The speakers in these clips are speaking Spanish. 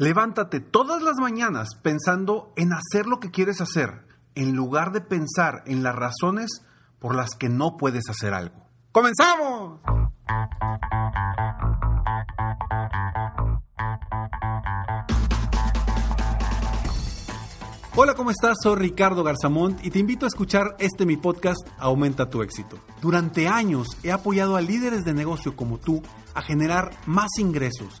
Levántate todas las mañanas pensando en hacer lo que quieres hacer, en lugar de pensar en las razones por las que no puedes hacer algo. ¡Comenzamos! Hola, ¿cómo estás? Soy Ricardo Garzamont y te invito a escuchar este mi podcast Aumenta tu éxito. Durante años he apoyado a líderes de negocio como tú a generar más ingresos,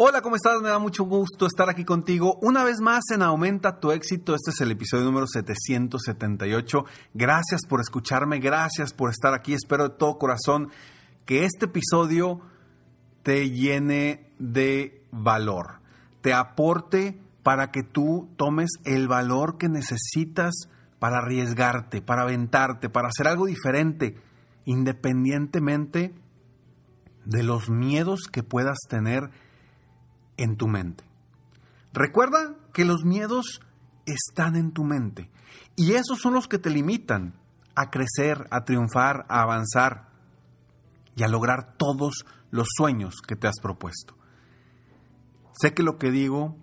Hola, ¿cómo estás? Me da mucho gusto estar aquí contigo una vez más en Aumenta tu éxito. Este es el episodio número 778. Gracias por escucharme, gracias por estar aquí. Espero de todo corazón que este episodio te llene de valor, te aporte para que tú tomes el valor que necesitas para arriesgarte, para aventarte, para hacer algo diferente, independientemente de los miedos que puedas tener en tu mente. Recuerda que los miedos están en tu mente y esos son los que te limitan a crecer, a triunfar, a avanzar y a lograr todos los sueños que te has propuesto. Sé que lo que digo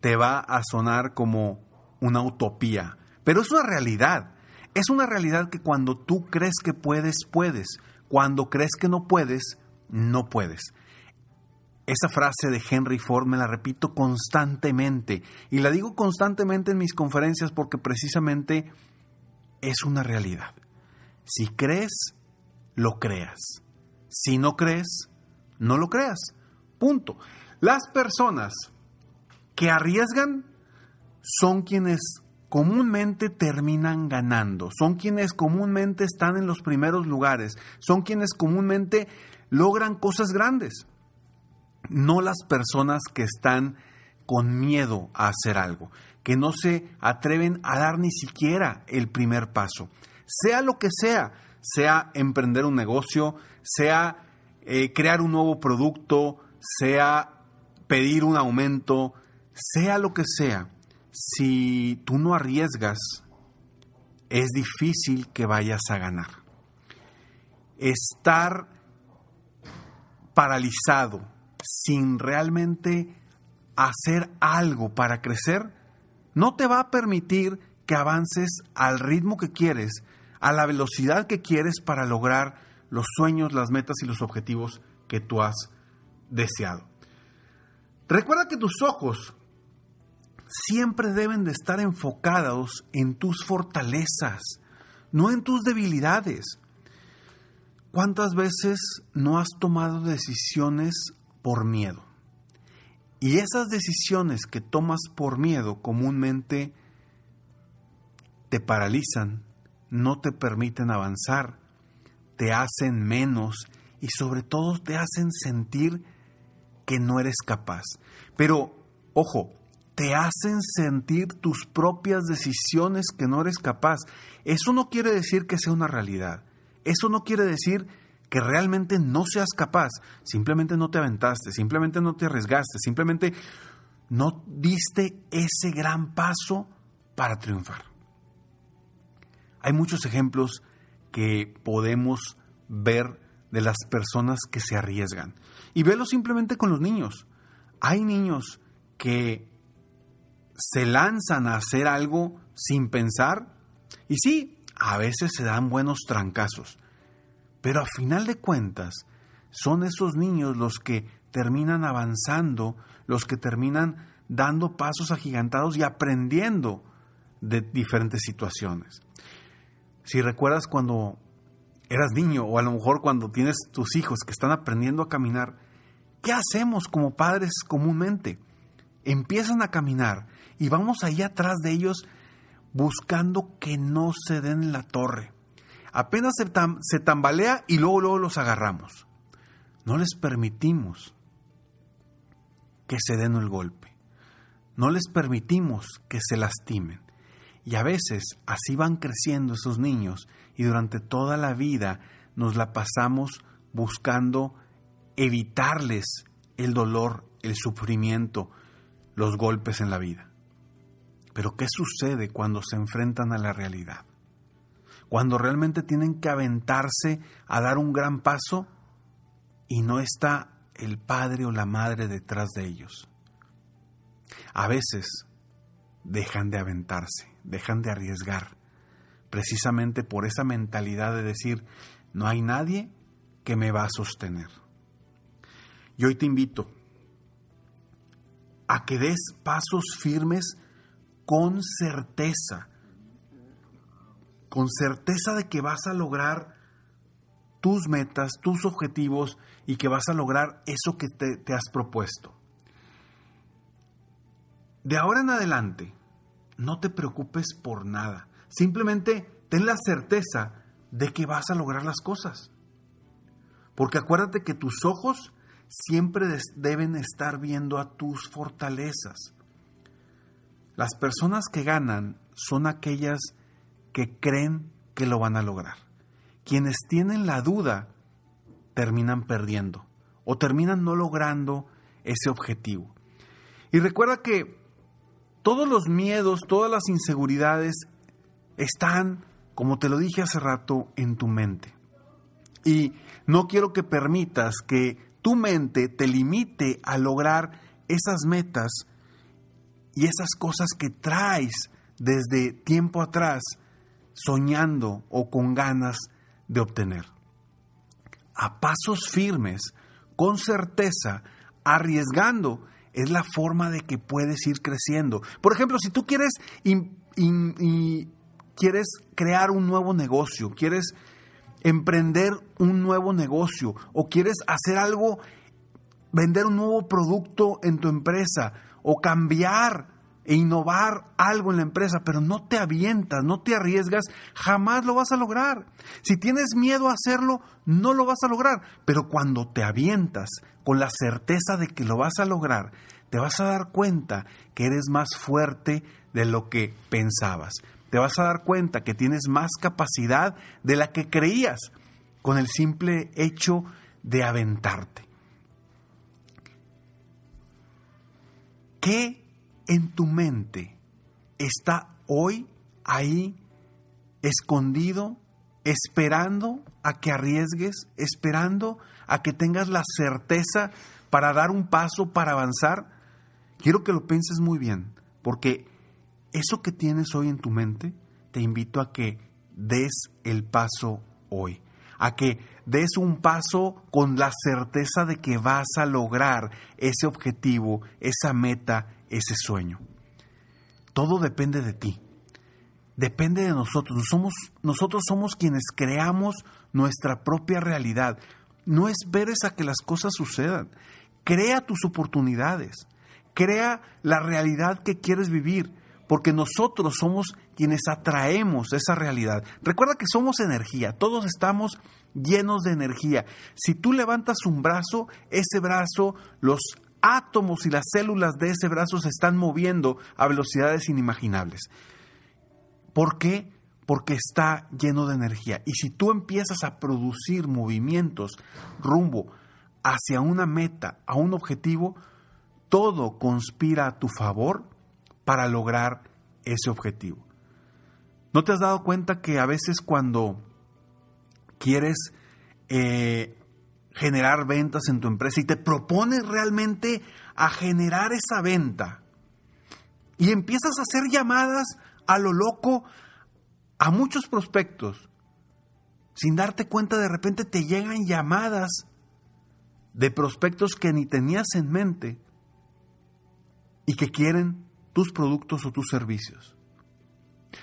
te va a sonar como una utopía, pero es una realidad. Es una realidad que cuando tú crees que puedes, puedes. Cuando crees que no puedes, no puedes. Esa frase de Henry Ford me la repito constantemente y la digo constantemente en mis conferencias porque precisamente es una realidad. Si crees, lo creas. Si no crees, no lo creas. Punto. Las personas que arriesgan son quienes comúnmente terminan ganando, son quienes comúnmente están en los primeros lugares, son quienes comúnmente logran cosas grandes, no las personas que están con miedo a hacer algo, que no se atreven a dar ni siquiera el primer paso, sea lo que sea, sea emprender un negocio, sea eh, crear un nuevo producto, sea pedir un aumento, sea lo que sea, si tú no arriesgas, es difícil que vayas a ganar. Estar paralizado sin realmente hacer algo para crecer, no te va a permitir que avances al ritmo que quieres, a la velocidad que quieres para lograr los sueños, las metas y los objetivos que tú has deseado. Recuerda que tus ojos siempre deben de estar enfocados en tus fortalezas, no en tus debilidades. ¿Cuántas veces no has tomado decisiones por miedo? Y esas decisiones que tomas por miedo comúnmente te paralizan, no te permiten avanzar, te hacen menos y sobre todo te hacen sentir que no eres capaz. Pero, ojo, te hacen sentir tus propias decisiones que no eres capaz. Eso no quiere decir que sea una realidad. Eso no quiere decir que realmente no seas capaz. Simplemente no te aventaste, simplemente no te arriesgaste, simplemente no diste ese gran paso para triunfar. Hay muchos ejemplos que podemos ver de las personas que se arriesgan. Y velo simplemente con los niños. Hay niños que se lanzan a hacer algo sin pensar. Y sí, a veces se dan buenos trancazos. Pero a final de cuentas, son esos niños los que terminan avanzando, los que terminan dando pasos agigantados y aprendiendo de diferentes situaciones. Si recuerdas cuando eras niño o a lo mejor cuando tienes tus hijos que están aprendiendo a caminar, ¿qué hacemos como padres comúnmente? Empiezan a caminar y vamos ahí atrás de ellos buscando que no se den la torre. Apenas se, tambalea y luego, luego los agarramos. No les permitimos que se den el golpe. no les permitimos que se lastimen. Y a veces así van creciendo esos niños y durante toda la vida nos la pasamos buscando evitarles el dolor, el sufrimiento, los golpes en la vida. Pero ¿qué sucede cuando se enfrentan a la realidad? Cuando realmente tienen que aventarse a dar un gran paso y no está el padre o la madre detrás de ellos. A veces dejan de aventarse, dejan de arriesgar, precisamente por esa mentalidad de decir, no hay nadie que me va a sostener. Y hoy te invito a que des pasos firmes con certeza, con certeza de que vas a lograr tus metas, tus objetivos y que vas a lograr eso que te, te has propuesto. De ahora en adelante, no te preocupes por nada. Simplemente ten la certeza de que vas a lograr las cosas. Porque acuérdate que tus ojos siempre deben estar viendo a tus fortalezas. Las personas que ganan son aquellas que creen que lo van a lograr. Quienes tienen la duda terminan perdiendo o terminan no logrando ese objetivo. Y recuerda que todos los miedos, todas las inseguridades están, como te lo dije hace rato, en tu mente. Y no quiero que permitas que tu mente te limite a lograr esas metas y esas cosas que traes desde tiempo atrás soñando o con ganas de obtener. A pasos firmes, con certeza, arriesgando, es la forma de que puedes ir creciendo. Por ejemplo, si tú quieres, quieres crear un nuevo negocio, quieres emprender un nuevo negocio o quieres hacer algo, vender un nuevo producto en tu empresa o cambiar e innovar algo en la empresa, pero no te avientas, no te arriesgas, jamás lo vas a lograr. Si tienes miedo a hacerlo, no lo vas a lograr, pero cuando te avientas con la certeza de que lo vas a lograr, te vas a dar cuenta que eres más fuerte de lo que pensabas te vas a dar cuenta que tienes más capacidad de la que creías con el simple hecho de aventarte. ¿Qué en tu mente está hoy ahí escondido, esperando a que arriesgues, esperando a que tengas la certeza para dar un paso, para avanzar? Quiero que lo pienses muy bien, porque eso que tienes hoy en tu mente, te invito a que des el paso hoy, a que des un paso con la certeza de que vas a lograr ese objetivo, esa meta, ese sueño. Todo depende de ti. Depende de nosotros. Somos, nosotros somos quienes creamos nuestra propia realidad. No esperes a que las cosas sucedan. Crea tus oportunidades. Crea la realidad que quieres vivir porque nosotros somos quienes atraemos esa realidad. Recuerda que somos energía, todos estamos llenos de energía. Si tú levantas un brazo, ese brazo, los átomos y las células de ese brazo se están moviendo a velocidades inimaginables. ¿Por qué? Porque está lleno de energía. Y si tú empiezas a producir movimientos rumbo hacia una meta, a un objetivo, todo conspira a tu favor para lograr ese objetivo. ¿No te has dado cuenta que a veces cuando quieres eh, generar ventas en tu empresa y te propones realmente a generar esa venta y empiezas a hacer llamadas a lo loco a muchos prospectos, sin darte cuenta de repente te llegan llamadas de prospectos que ni tenías en mente y que quieren tus productos o tus servicios.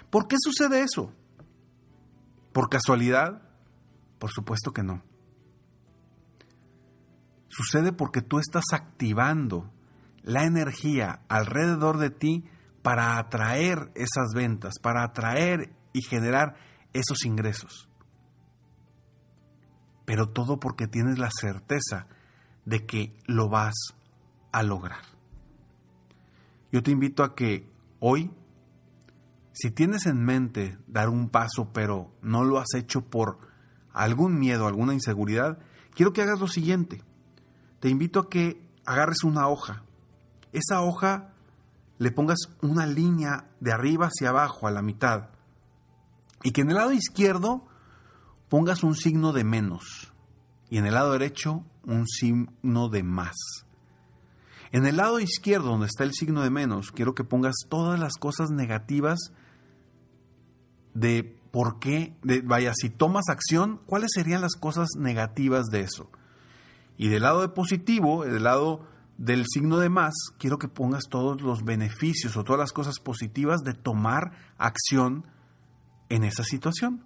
¿Por qué sucede eso? ¿Por casualidad? Por supuesto que no. Sucede porque tú estás activando la energía alrededor de ti para atraer esas ventas, para atraer y generar esos ingresos. Pero todo porque tienes la certeza de que lo vas a lograr. Yo te invito a que hoy, si tienes en mente dar un paso, pero no lo has hecho por algún miedo, alguna inseguridad, quiero que hagas lo siguiente. Te invito a que agarres una hoja. Esa hoja le pongas una línea de arriba hacia abajo a la mitad y que en el lado izquierdo pongas un signo de menos y en el lado derecho un signo de más. En el lado izquierdo, donde está el signo de menos, quiero que pongas todas las cosas negativas de por qué, de, vaya, si tomas acción, ¿cuáles serían las cosas negativas de eso? Y del lado de positivo, del lado del signo de más, quiero que pongas todos los beneficios o todas las cosas positivas de tomar acción en esa situación.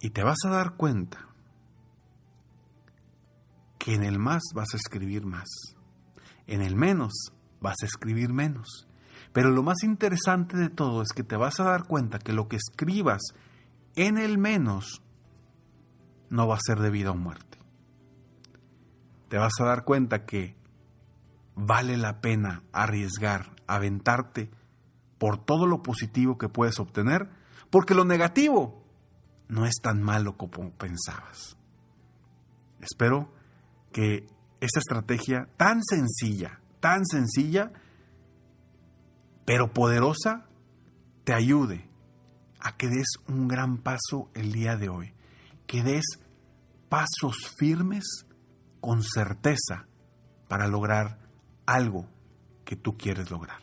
Y te vas a dar cuenta que en el más vas a escribir más, en el menos vas a escribir menos. Pero lo más interesante de todo es que te vas a dar cuenta que lo que escribas en el menos no va a ser de vida o muerte. Te vas a dar cuenta que vale la pena arriesgar, aventarte por todo lo positivo que puedes obtener, porque lo negativo no es tan malo como pensabas. Espero que esta estrategia tan sencilla, tan sencilla, pero poderosa, te ayude a que des un gran paso el día de hoy, que des pasos firmes con certeza para lograr algo que tú quieres lograr.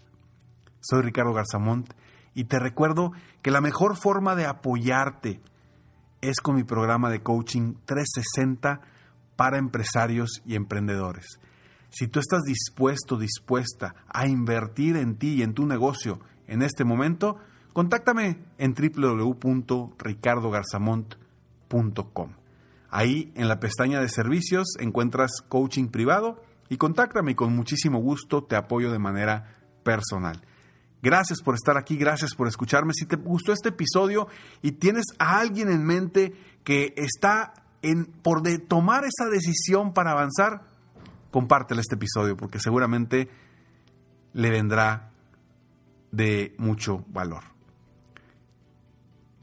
Soy Ricardo Garzamont y te recuerdo que la mejor forma de apoyarte es con mi programa de coaching 360 para empresarios y emprendedores. Si tú estás dispuesto, dispuesta a invertir en ti y en tu negocio en este momento, contáctame en www.ricardogarzamont.com. Ahí en la pestaña de servicios encuentras coaching privado y contáctame y con muchísimo gusto te apoyo de manera personal. Gracias por estar aquí, gracias por escucharme. Si te gustó este episodio y tienes a alguien en mente que está en, por de tomar esa decisión para avanzar, compártele este episodio porque seguramente le vendrá de mucho valor.